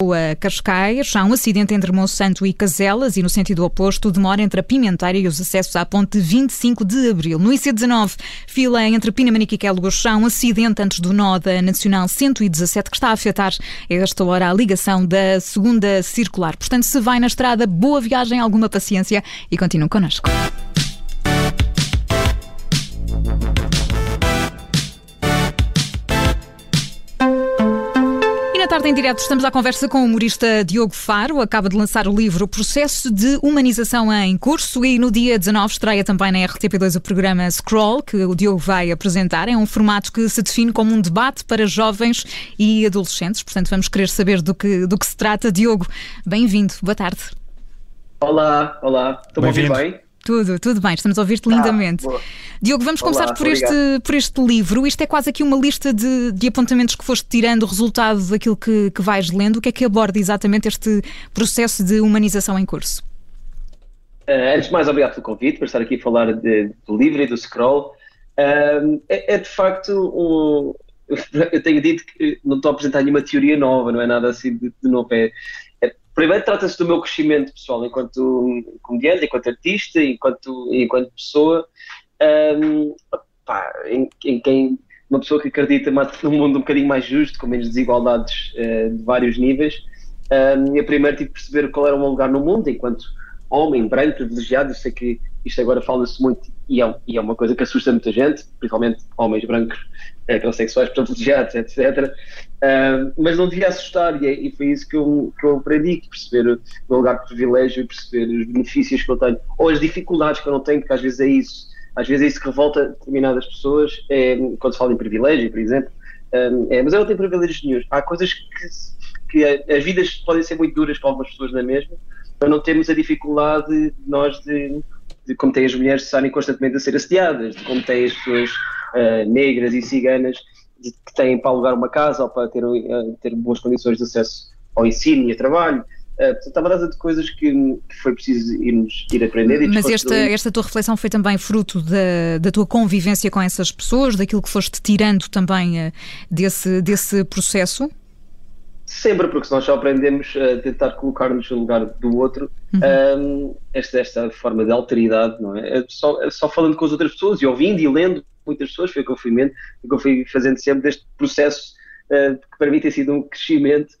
a Cascais, há um acidente entre Monsanto e Caselas e no sentido oposto demora entre a Pimenteira e os acessos à ponte 25 de Abril. No IC19, fila entre Pinamanique e Quelgos, há um acidente antes do nó da Nacional 117 que está a afetar a esta hora a ligação da segunda circular. Portanto, se vai na estrada, boa viagem, alguma paciência e continue connosco. Tarde em direto estamos à conversa com o humorista Diogo Faro. Acaba de lançar o livro Processo de Humanização em Curso e no dia 19 estreia também na RTP2 o programa Scroll, que o Diogo vai apresentar. É um formato que se define como um debate para jovens e adolescentes. Portanto, vamos querer saber do que, do que se trata. Diogo, bem-vindo. Boa tarde. Olá, olá. Estou a ouvir bem? Tudo, tudo bem, estamos a ouvir-te lindamente. Ah, Diogo, vamos Olá, começar por este, por este livro. Isto é quase aqui uma lista de, de apontamentos que foste tirando, resultado daquilo que, que vais lendo. O que é que aborda exatamente este processo de humanização em curso? Uh, antes de mais, obrigado pelo convite, para estar aqui a falar de, do livro e do scroll. Uh, é, é, de facto um. Eu tenho dito que não estou a apresentar nenhuma teoria nova, não é nada assim de, de novo. É, primeiro trata-se do meu crescimento pessoal enquanto comediante, enquanto artista, enquanto, enquanto pessoa, um, pá, em, em, quem uma pessoa que acredita num mundo um bocadinho mais justo, com menos desigualdades uh, de vários níveis. Um, e primeiro tive de perceber qual era o meu lugar no mundo enquanto homem, branco, privilegiado. Eu sei que isto agora fala-se muito e é, e é, uma coisa que assusta muita gente, principalmente homens brancos, heterossexuais, privilegiados, etc. Uh, mas não devia assustar, e, é, e, foi isso que eu, que eu aprendi: perceber o meu lugar de privilégio, perceber os benefícios que eu tenho, ou as dificuldades que eu não tenho, porque às vezes é isso. Às vezes é isso que revolta determinadas pessoas, é, quando se fala em privilégio, por exemplo. é, mas eu não tenho privilégios nenhum. Há coisas que, que as vidas podem ser muito duras para algumas pessoas na mesma, para não termos a dificuldade de nós de de como têm as mulheres estarem constantemente a ser assediadas, de como têm as pessoas uh, negras e ciganas de, que têm para alugar uma casa ou para ter, uh, ter boas condições de acesso ao ensino e a trabalho. Uh, estava a dar de coisas que, que, foi preciso irmos ir aprender. E Mas esta, esta tua reflexão foi também fruto da, da tua convivência com essas pessoas, daquilo que foste tirando também uh, desse, desse processo? Sempre, porque se nós só aprendemos a tentar colocar-nos no lugar do outro, uhum. um, esta, esta forma de alteridade, não é? é só, é só falando com as outras pessoas e ouvindo e lendo muitas pessoas, foi o que eu fui, o que eu fui fazendo sempre deste processo uh, que para mim tem sido um crescimento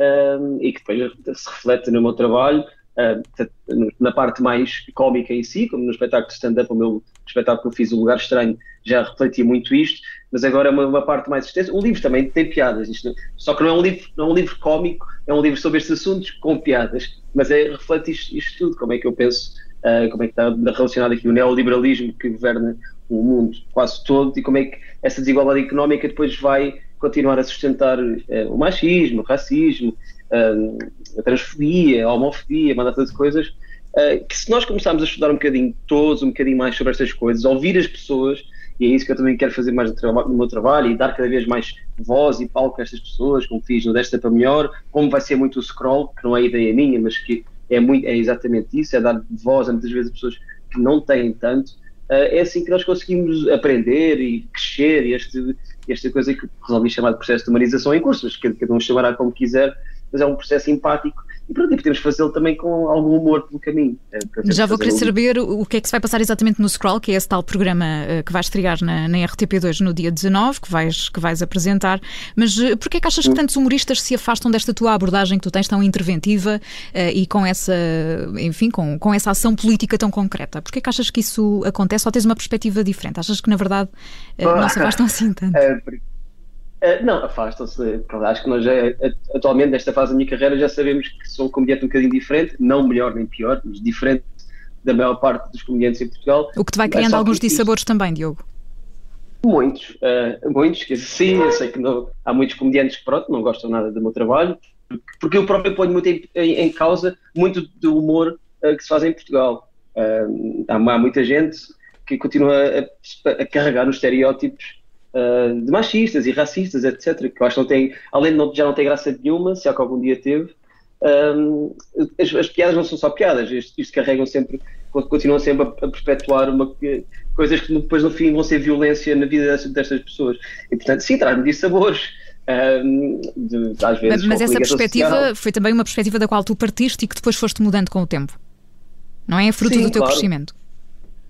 um, e que depois se reflete no meu trabalho, uh, na parte mais cómica em si, como no espetáculo de stand-up, o meu espetáculo que eu fiz, O Lugar Estranho, já refletia muito isto, mas agora é uma, uma parte mais extensa. O livro também tem piadas, isto, só que não é um livro, não é um livro cómico, é um livro sobre estes assuntos com piadas, mas é, reflete isto, isto tudo, como é que eu penso, uh, como é que está relacionado aqui o neoliberalismo que governa o mundo quase todo e como é que essa desigualdade económica depois vai continuar a sustentar uh, o machismo, o racismo, uh, a transfobia, a homofobia, uma data de coisas, uh, que se nós começarmos a estudar um bocadinho todos, um bocadinho mais sobre estas coisas, ouvir as pessoas, e é isso que eu também quero fazer mais no, meu trabalho e dar cada vez mais voz e palco a estas pessoas, como fiz no Desta para Melhor, como vai ser muito o scroll, que não é ideia minha, mas que é, muito, é exatamente isso, é dar voz a muitas vezes a pessoas que não têm tanto. Uh, é assim que nós conseguimos aprender e crescer, e este, esta coisa que resolvi chamar de processo de humanização em cursos, que cada um chamará como quiser, mas é um processo empático e pronto, e podemos fazê-lo também com algum humor pelo caminho. É, Já vou querer saber o que é que se vai passar exatamente no Scroll, que é esse tal programa uh, que vais estrear na, na, RTP2 no dia 19, que vais, que vais apresentar. Mas uh, porquê é que achas que tantos humoristas se afastam desta tua abordagem que tu tens tão interventiva e com essa, enfim, com, com essa ação política tão concreta? Porquê é que achas que isso acontece ou tens uma perspectiva diferente? Achas que na verdade não se afastam assim tanto? É, Uh, não, afastam-se. Acho que nós já, atualmente, nesta fase da minha carreira, já sabemos que sou um comediante um bocadinho diferente, não melhor nem pior, mas diferente da maior parte dos comediantes em Portugal. O que te vai criando alguns dissabores também, Diogo? Muitos, uh, muitos, que sim, eu sei que não, há muitos comediantes que pronto, não gostam nada do meu trabalho, porque eu próprio ponho muito em, em, em causa muito do humor uh, que se faz em Portugal. Uh, há, há, muita gente que continua a, a carregar nos estereótipos uh, de machistas e racistas, etc., que eu acho que não tem, além de não, já não ter graça nenhuma, se é que algum dia teve, um, as, as, piadas não são só piadas, isto, isto carregam sempre, continuam sempre a, a, perpetuar uma, coisas que depois no fim vão ser violência na vida destas, destas pessoas. E portanto, sim, traz-me dissabores. Um, de, às vezes, mas essa perspectiva social. foi também uma perspectiva da qual tu partiste e que depois foste mudando com o tempo. Não é? Fruto Sim, do teu claro. crescimento.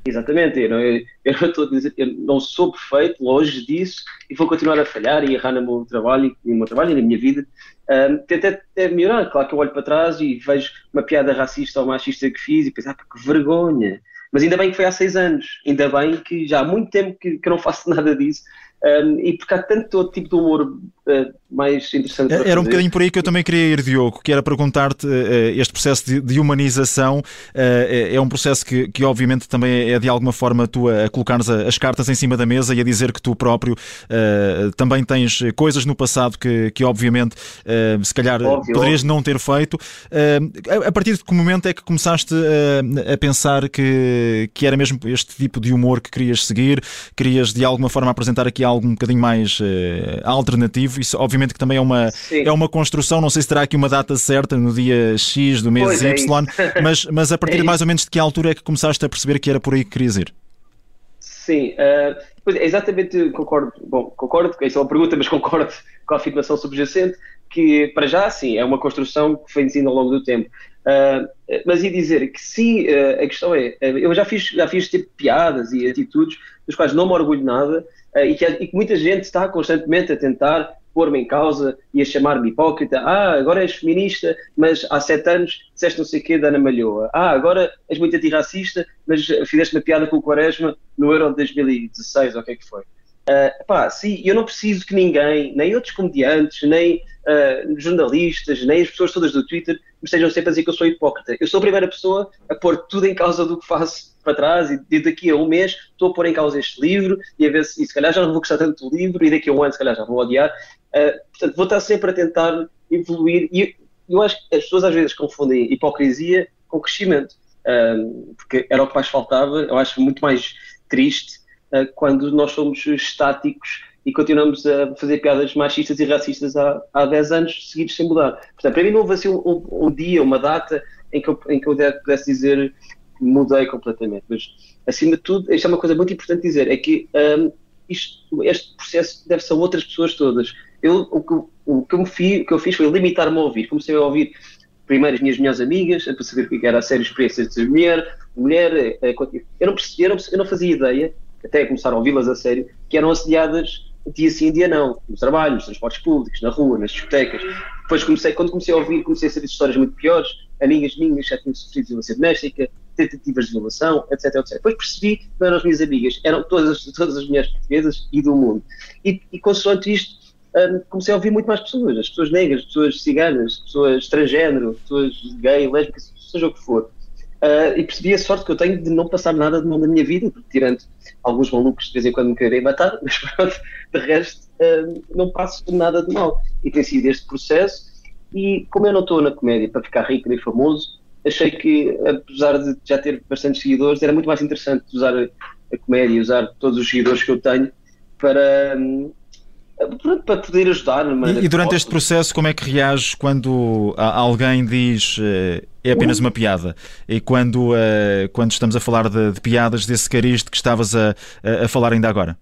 Exatamente, eu não, eu, eu, não dizer, eu não sou perfeito, longe disso, e vou continuar a falhar e errar no meu trabalho, no meu trabalho e na minha vida. Um, tentei até melhorar, claro que eu olho para trás e vejo uma piada racista ou machista que fiz e penso, ah, que vergonha. Mas ainda bem que foi há seis anos, ainda bem que já há muito tempo que, que não faço nada disso um, e porque há tanto outro tipo de humor uh, mais interessante. Era um bocadinho por aí que eu também queria ir, Diogo, que era perguntar-te uh, este processo de, de humanização uh, é, é, um processo que, que, obviamente, também é de alguma forma tu a, a colocares as cartas em cima da mesa e a dizer que tu próprio também tens coisas no passado que, que obviamente, se calhar óbvio, poderias não ter feito. A, a, partir de que momento é que começaste a, a pensar que, que era mesmo este tipo de humor que querias seguir? Querias de alguma forma apresentar aqui algo um bocadinho mais uh, alternativo. Isso, obviamente, que também é uma, é uma construção. Não sei se terá aqui uma data certa no dia X do mês pois é Y, é mas, mas a partir é de mais ou menos de que altura é que começaste a perceber que era por aí que querias ir? Sim, uh, pois é, exatamente, concordo. Bom, concordo, essa é uma pergunta, mas concordo com a afirmação subjacente, que para já, sim, é uma construção que foi vindo ao longo do tempo. Uh, mas ia dizer que sim, uh, a questão é, eu já fiz, já fiz tipo piadas e atitudes dos quais não me orgulho nada, e, que, e, que, muita gente está constantemente a tentar pôr-me em causa e a chamar-me hipócrita. Ah, agora és feminista, mas há sete anos disseste não sei o quê da Ana Malhoa. Ah, agora és muito antirracista, mas fizeste uma piada com o Quaresma no Euro de 2016, ou o que é que foi. Uh, pá, sim, eu não preciso que ninguém, nem outros comediantes, nem uh, jornalistas, nem as pessoas todas do Twitter me estejam sempre a dizer que eu sou hipócrita. Eu sou a primeira pessoa a pôr tudo em causa do que faço para trás e daqui a um mês estou a pôr em causa este livro e a ver se, e se calhar já não vou gostar tanto do livro e daqui a um ano se calhar já vou odiar. Uh, portanto, vou estar sempre a tentar evoluir e eu acho que as pessoas às vezes confundem hipocrisia com crescimento, uh, porque era o que mais faltava. Eu acho muito mais triste uh, quando nós somos estáticos e continuamos a fazer piadas machistas e racistas há, há 10 anos seguidos sem mudar. Portanto, para mim não houve assim um, um, um dia, uma data em que eu, em que eu pudesse dizer mudei completamente. Mas, acima de tudo, isto é uma coisa muito importante dizer, é que um, isto, este processo deve ser a outras pessoas todas. Eu, o, que, o, que eu fiz, o que eu fiz foi limitar-me a ouvir. Comecei a ouvir primeiro as minhas melhores amigas, a perceber o que era a série experiências de mulher, mulher, eh, eh, eu não, percebi, eu não, eu não fazia ideia, até começar a ouvi-las a sério, que eram assediadas dia sim, dia não, no trabalho, nos transportes públicos, na rua, nas discotecas. Depois comecei, quando comecei a ouvir, comecei a saber histórias muito piores, amigas minhas já tinham sofrido violência doméstica, tentativas de violação, etc, etc. Depois percebi que eram as minhas amigas, eram todas, todas as mulheres portuguesas e do mundo. E, e consoante isto, um, comecei a ouvir muito mais pessoas, as pessoas negras, pessoas ciganas, pessoas transgênero, pessoas gay, lésbicas, seja o que for. Uh, e percebi a sorte que eu tenho de não passar nada de mal na minha vida, tirando alguns malucos de vez em quando me querem matar, mas pronto, de resto uh, não passo nada de mal. E tem sido este processo, e como eu não estou na comédia para ficar rico nem famoso, achei que, apesar de já ter bastantes seguidores, era muito mais interessante usar a comédia usar todos os seguidores que eu tenho para, hum, para poder ajudar. E, e durante este processo, como é que reages quando alguém diz uh, é apenas uma piada? E quando, uh, quando estamos a falar de, de piadas desse cariz de que estavas a, a falar ainda agora?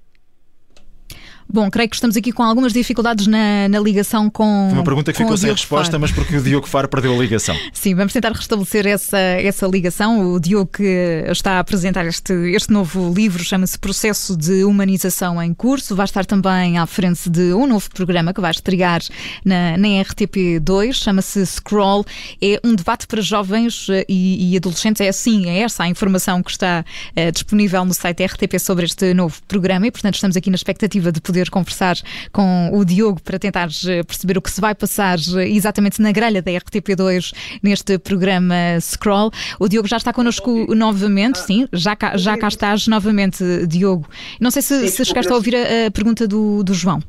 Bom, creio que estamos aqui com algumas dificuldades na, na ligação com. Foi uma pergunta que ficou sem resposta, Faro. mas porque o Diogo Faro perdeu a ligação. Sim, vamos tentar restabelecer essa, essa ligação. O Diogo que está a apresentar este, este novo livro chama-se Processo de Humanização em Curso. Vai estar também à frente de um novo programa que vai estrear na, na RTP2, chama-se Scroll. É um debate para jovens eh, e, e, adolescentes. É assim, é essa a informação que está é, disponível no site RTP sobre este novo programa e, portanto, estamos aqui na expectativa de poder poder conversar com o Diogo para tentar eh, perceber o que se vai passar eh, exatamente na grelha da RTP2 neste programa Scroll. O Diogo já está connosco novamente, sim, já cá, já cá estás novamente, Diogo. Não sei se, se chegaste a ouvir a, a pergunta do, do João.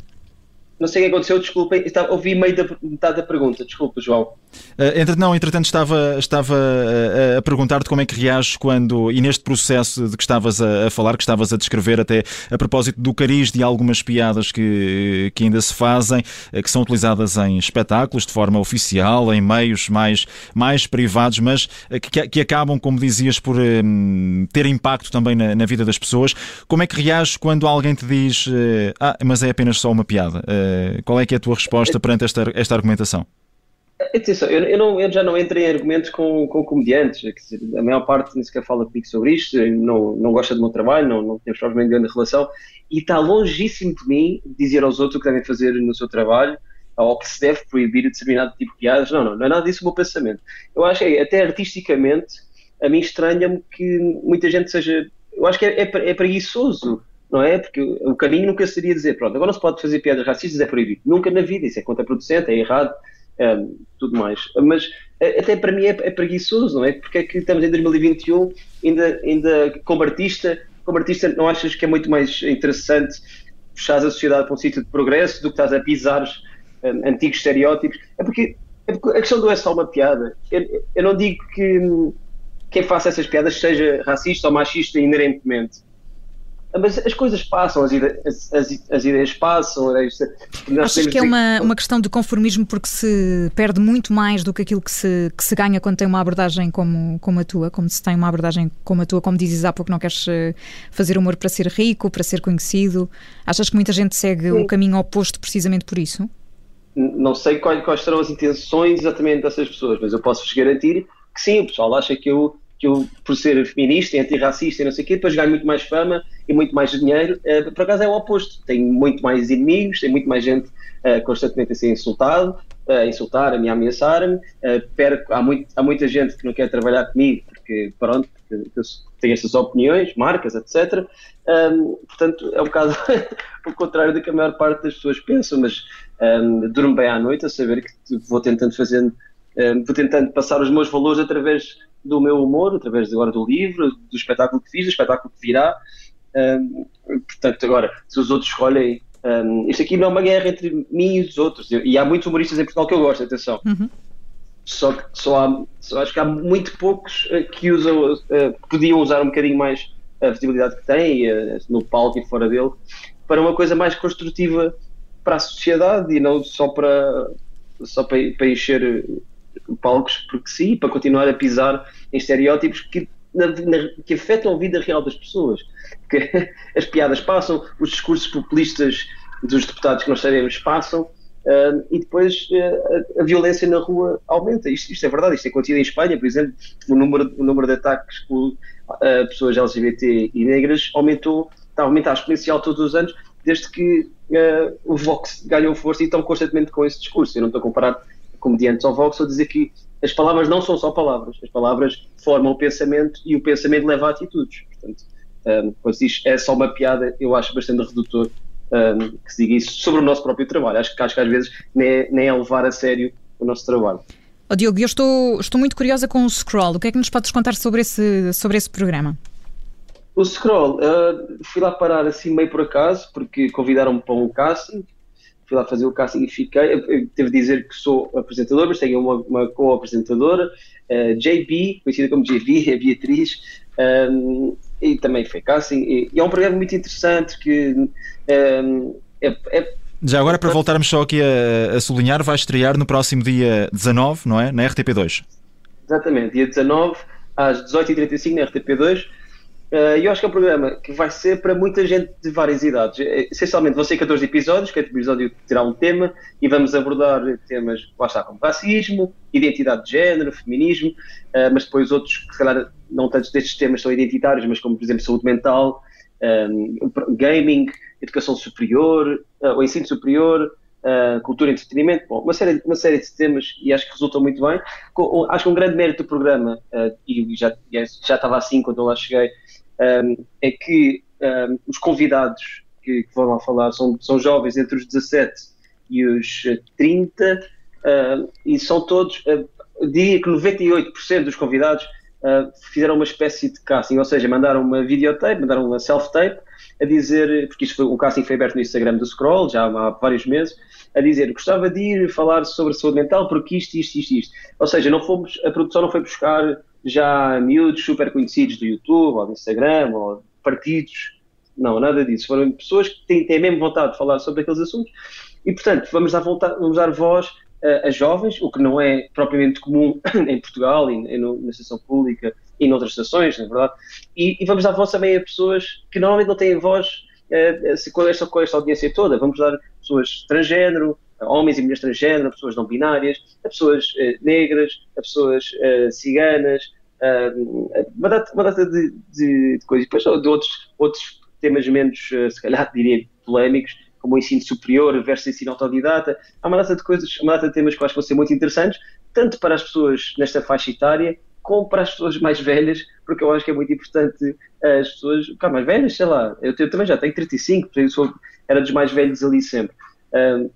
Não sei o que aconteceu, desculpem, ouvi meio da metade da pergunta, desculpa, João. Uh, não, entretanto, estava, estava a, a perguntar-te como é que reages quando, e neste processo de que estavas a, a, falar, que estavas a descrever até a propósito do cariz de algumas piadas que, que ainda se fazem, uh, que são utilizadas em espetáculos de forma oficial, em meios mais, mais privados, mas uh, que, que, acabam, como dizias, por ter impacto também na, na, vida das pessoas. Como é que reages quando alguém te diz, ah, mas é apenas só uma piada? Qual é que é a tua resposta perante esta, esta argumentação? Atenção, eu, eu, não, eu já não entro em argumentos com, com comediantes, dizer, a maior parte nem sequer fala comigo sobre isto, não, não gosta do meu trabalho, não, não temos provavelmente grande relação, e está longíssimo de mim dizer aos outros o que devem fazer no seu trabalho, ou que se deve proibir determinado tipo de piadas. Não, não, não é nada disso o meu pensamento. Eu acho que até artisticamente, a mim estranha-me que muita gente seja. Eu acho que é, é, é preguiçoso não é? Porque o caminho nunca seria dizer, pronto, agora não se pode fazer piadas racistas, é proibido. Nunca na vida, isso é contraproducente, é errado, é, tudo mais. Mas até para mim é, é, preguiçoso, não é? Porque é que estamos em 2021 ainda, ainda como artista, como artista não achas que é muito mais interessante puxar a sociedade para um sítio de progresso do que estás a pisar um, antigos estereótipos? É porque, é porque, a questão não é só uma piada. Eu, eu não digo que quem faça essas piadas seja racista ou machista inerentemente mas as coisas passam, as, ide as, as, as ideias passam. É Achas que é uma, uma questão de conformismo porque se perde muito mais do que aquilo que se, que se ganha quando tem uma abordagem como, como a tua, como se tem uma abordagem como a tua, como dizes há pouco, não queres eh, fazer humor para ser rico, para ser conhecido? Achas que muita gente segue Sim. o caminho oposto precisamente por isso? Não sei quais, quais serão as intenções exatamente dessas pessoas, mas eu posso-vos garantir que sim, o pessoal acha que eu que eu, por ser feminista, antirracista e não sei o quê, depois ganho muito mais fama e muito mais dinheiro. Uh, por acaso é o oposto. Tenho muito mais inimigos, tem muito mais gente uh, constantemente a ser insultado, a insultar-me e a ameaçar-me. Uh, há, muito, há muita gente que não quer trabalhar comigo porque, pronto, tem estas opiniões, marcas, etc. Um, portanto, é um bocado o contrário do que a maior parte das pessoas pensam, mas um, durmo bem à noite a saber que vou tentando fazer, um, vou tentando passar os meus valores através do meu humor, através agora do livro, do espetáculo que fiz, do espetáculo que virá. Um, portanto, agora, se os outros escolhem. Um, isto aqui não é uma guerra entre mim e os outros. E há muitos humoristas em Portugal que eu gosto, atenção. Uhum. Só que só há, só acho que há muito poucos uh, que usam, uh, podiam usar um bocadinho mais a visibilidade que têm uh, no palco e fora dele para uma coisa mais construtiva para a sociedade e não só para, só para, para encher palcos porque sim, para continuar a pisar em estereótipos que, na, na, que afetam a vida real das pessoas. Porque as piadas passam, os discursos populistas dos deputados que nós sabemos passam, uh, e depois uh, a, a, violência na rua aumenta. Isto, isto, é verdade, isto é acontecido em Espanha, por exemplo, o número, o número de ataques por uh, pessoas LGBT e negras aumentou, está a aumentar exponencial todos os anos, desde que o Vox ganhou força e estão constantemente com esse discurso. Eu não estou a comparar comediantes ao Vox, a dizer que as palavras não são só palavras, as palavras formam o pensamento e o pensamento leva a atitudes. Portanto, um, quando se diz é só uma piada, eu acho bastante redutor um, que se diga isso sobre o nosso próprio trabalho. Acho que, acho que às vezes nem é, nem é levar a sério o nosso trabalho. Oh, Diogo, eu estou, estou muito curiosa com o Scroll. O que é que nos podes contar sobre esse, sobre esse programa? O Scroll, uh, fui lá parar assim meio por acaso, porque convidaram-me para um casting fui lá fazer o casting e fiquei. Eu, devo dizer que sou apresentador, mas tenho uma, uma co-apresentadora, uh, eh, JB, conhecida como JB, é Beatriz, um, e também foi casting. E, e, é um programa muito interessante que um, é, é já agora, para voltarmos só aqui a, a sublinhar, vai estrear no próximo dia 19, não é? Na RTP2. Exatamente, dia 19, às 18h35 na RTP2. Uh, eu acho que é um programa que vai ser para muita gente de várias idades. Eh, essencialmente vão ser 14 episódios, cada episódio terá um tema e vamos abordar temas, lá está, como racismo, identidade de género, feminismo, uh, mas depois outros que se calhar não tantos destes temas são identitários, mas como por exemplo saúde mental, um, gaming, educação superior, o ensino superior, Uh, cultura e entretenimento, bom, uma série, uma série de temas e acho que resultou muito bem. Com, acho que um grande mérito do programa, uh, e já, já estava assim quando eu lá cheguei, um, é que um, os convidados que, que, vão lá falar são, são jovens entre os 17 e os 30 uh, e são todos, uh, diria que 98% dos convidados uh, fizeram uma espécie de casting, ou seja, mandaram uma videotape, mandaram uma self-tape a dizer, porque isto foi, o casting foi aberto no Instagram do Scroll já há vários meses, a dizer gostava de ir falar sobre saúde mental porque isto, isto, isto, isto. Ou seja, não fomos, a produção não foi buscar já miúdos super conhecidos do YouTube ou do Instagram ou partidos. Não, nada disso. Foram pessoas que têm, têm mesmo vontade de falar sobre aqueles assuntos e, portanto, vamos dar, voltar, vamos dar voz uh, a jovens, o que não é propriamente comum em Portugal e, e no, na estação pública e noutras estações, na verdade. E, e, vamos dar voz também a pessoas que normalmente não têm voz com, esta, com esta audiência toda. Vamos dar pessoas transgênero, homens e mulheres transgênero, pessoas não binárias, a pessoas negras, a pessoas ciganas, uma data, uma data de, de, de coisas. Depois de outros, outros temas menos, se calhar, diria, polémicos, como o ensino superior versus ensino autodidata. Há uma data de coisas, uma data de temas que eu acho que vão ser muito interessantes, tanto para as pessoas nesta faixa etária, como para as pessoas mais velhas, porque eu acho que é muito importante as pessoas, cá, mais velhas, sei lá, eu, eu também já tenho 35, eu sou, era dos mais velhos ali sempre. Um,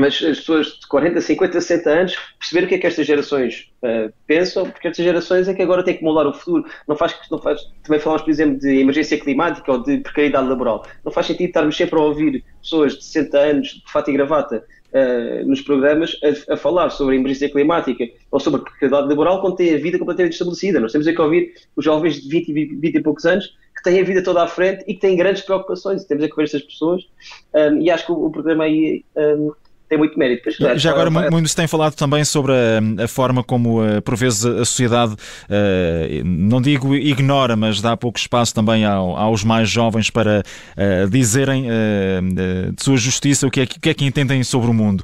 mas as pessoas de 40, 50, 60 anos perceber o que é que estas gerações uh, pensam, porque estas gerações é que agora têm que moldar o futuro. Não faz, não faz, também falamos, por exemplo, de emergência climática ou de precariedade laboral. Não faz sentido estarmos sempre a ouvir pessoas de 60 anos de fato e gravata uh, nos programas a, a, falar sobre a emergência climática ou sobre a precariedade laboral quando têm a vida completamente estabelecida. Nós temos é que ouvir os jovens de 20, 20, 20 e poucos anos que têm a vida toda à frente e que têm grandes preocupações. Temos é que ver estas pessoas um, eh, e acho que o, o programa aí um, tem muito mérito. Pois, Já agora, muito se tem falado também sobre a, a forma como, uh, por vezes, a sociedade, uh, não digo ignora, mas dá pouco espaço também ao, aos mais jovens para uh, dizerem de sua justiça o que, é, o que é que entendem sobre o mundo.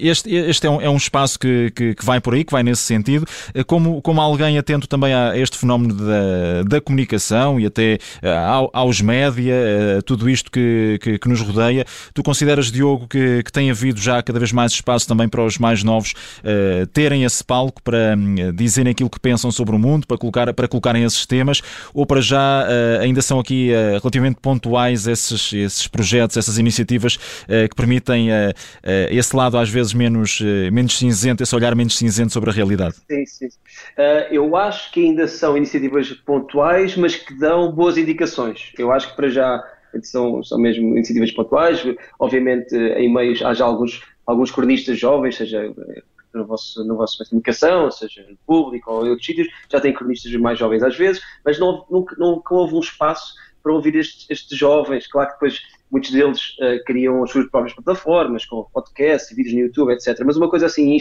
este este é, um, é um espaço que, que, que, vai por aí, que vai nesse sentido. como, como alguém atento também a este fenómeno da, da comunicação e até ao, aos média, tudo isto que, que, que, nos rodeia, tu consideras, Diogo, que, que tem havido já cada vez mais espaço também para os mais novos uh, terem esse palco para uh, dizerem aquilo que pensam sobre o mundo, para, colocar, para colocarem esses temas, ou para já uh, ainda são aqui relativamente pontuais esses, esses projetos, essas iniciativas que permitem esse lado às vezes menos, menos cinzento, esse olhar menos cinzento sobre a realidade? Sim, sim. eu acho que ainda são iniciativas pontuais, mas que dão boas indicações. Eu acho que para já são, são mesmo iniciativas pontuais. Obviamente, em meios há já alguns, alguns cronistas jovens, seja eh, no vosso, no vosso de comunicação, seja no público ou em outros sítios, já tem cronistas mais jovens às vezes, mas não, nunca, nunca houve um espaço para ouvir estes, estes jovens. Claro que depois muitos deles uh, criam as suas próprias plataformas, com podcasts, vídeos no YouTube, etc. Mas uma coisa assim,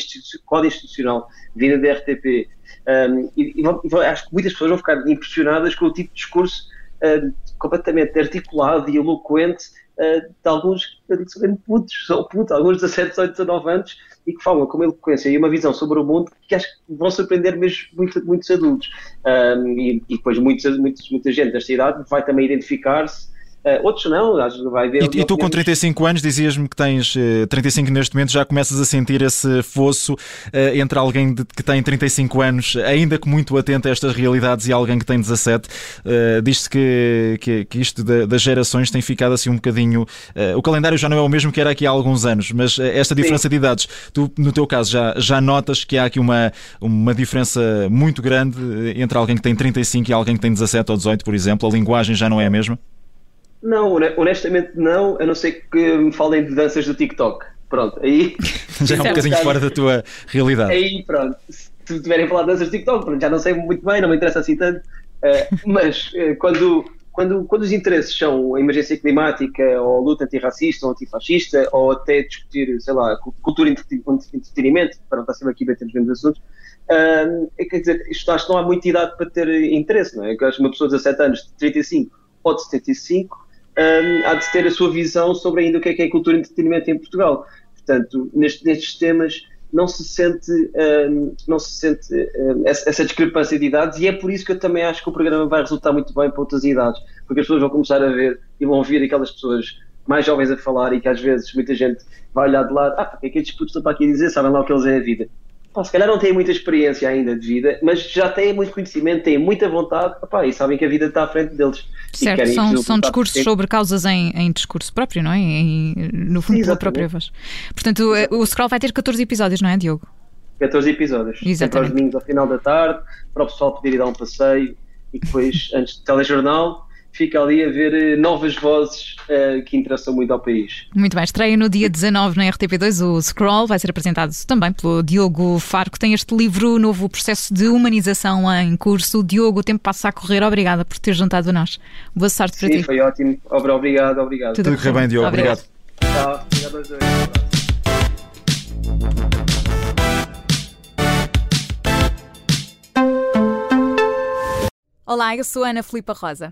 código institucional, vinda da RTP, um, ehm, e, e, acho que muitas pessoas vão ficar impressionadas com o tipo de discurso uh, completamente articulado e eloquente uh, de alguns, eu putos, ou putos, alguns 17, 18, 19 anos, e que falam com uma eloquência e uma visão sobre o mundo que acho que vão surpreender mesmo muito, muitos adultos. Um, e, e, depois muitos, muitos, muita gente desta idade vai também identificar-se Uh, outros não, vai ver. E, e tu, com 35 anos, dizias-me que tens uh, eh, 35 neste momento, já começas a sentir esse fosso uh, entre alguém de, que tem 35 anos, ainda que muito atento a estas realidades, e alguém que tem 17. Uh, Diz-se que, que, que, isto da, das gerações tem ficado assim um bocadinho. o calendário já não é o mesmo que era aqui há alguns anos, mas esta diferença Sim. de idades, tu, no teu caso, já, já notas que há aqui uma, uma diferença muito grande entre alguém que tem 35 e alguém que tem 17 ou 18, por exemplo? A linguagem já não é a mesma? Não, honestamente não, a não ser que me falem de danças do TikTok. Pronto, aí. já é um bocadinho fora da tua realidade. Aí, pronto, se tiverem falado de danças do TikTok, pronto, já não sei muito bem, não me interessa assim tanto. Uh, mas uh, quando, quando, quando os interesses são a emergência climática, ou luta antirracista, ou antifascista, ou até discutir, sei lá, cultura e entretenimento, para não estar sempre aqui batendo os mesmos assuntos, uh, quer dizer, isto acho que não há muita idade para ter interesse, não é? Que acho que uma pessoa de 17 anos, de 35 ou de 75, um, há de ter a sua visão sobre ainda o que é, que é cultura e entretenimento em Portugal. Portanto, neste, nestes temas não se sente, um, não se sente um, essa, discrepância de idades e é por isso que eu também acho que o programa vai resultar muito bem para outras idades, porque as pessoas vão começar a ver e vão ouvir aquelas pessoas mais jovens a falar e que às vezes muita gente vai olhar de lado, ah, o que é que estes putos estão para aqui dizer, sabem lá o que eles é a vida pá, se calhar não têm muita experiência ainda de vida, mas já têm muito conhecimento, têm muita vontade pá, e sabem que a vida está à frente deles. Certo, são, são discursos sobre causas em, em, discurso próprio, não é? Em, no fundo, Sim, pela própria voz. Portanto, o Scroll vai ter 14 episódios, não é, Diogo? 14 episódios. Exatamente. aos domingos ao final da tarde, para o pessoal poder ir dar um passeio e depois, antes do telejornal, fica ali a ver eh, novas vozes uh, que interessam muito ao país. Muito bem, estreia no dia 19 na RTP2 o Scroll, vai ser apresentado também pelo Diogo Faro, que tem este livro, Novo Processo de Humanização em curso. Diogo, o tempo passa a correr, obrigada por ter juntado a nós. Boa sorte para Sim, ti. Sim, foi ótimo. Obrigado, obrigado. Tudo, Tudo bem, Diogo. Obrigado. obrigado. Tchau, obrigado aos dois. Olá, eu sou Ana Filipa Rosa.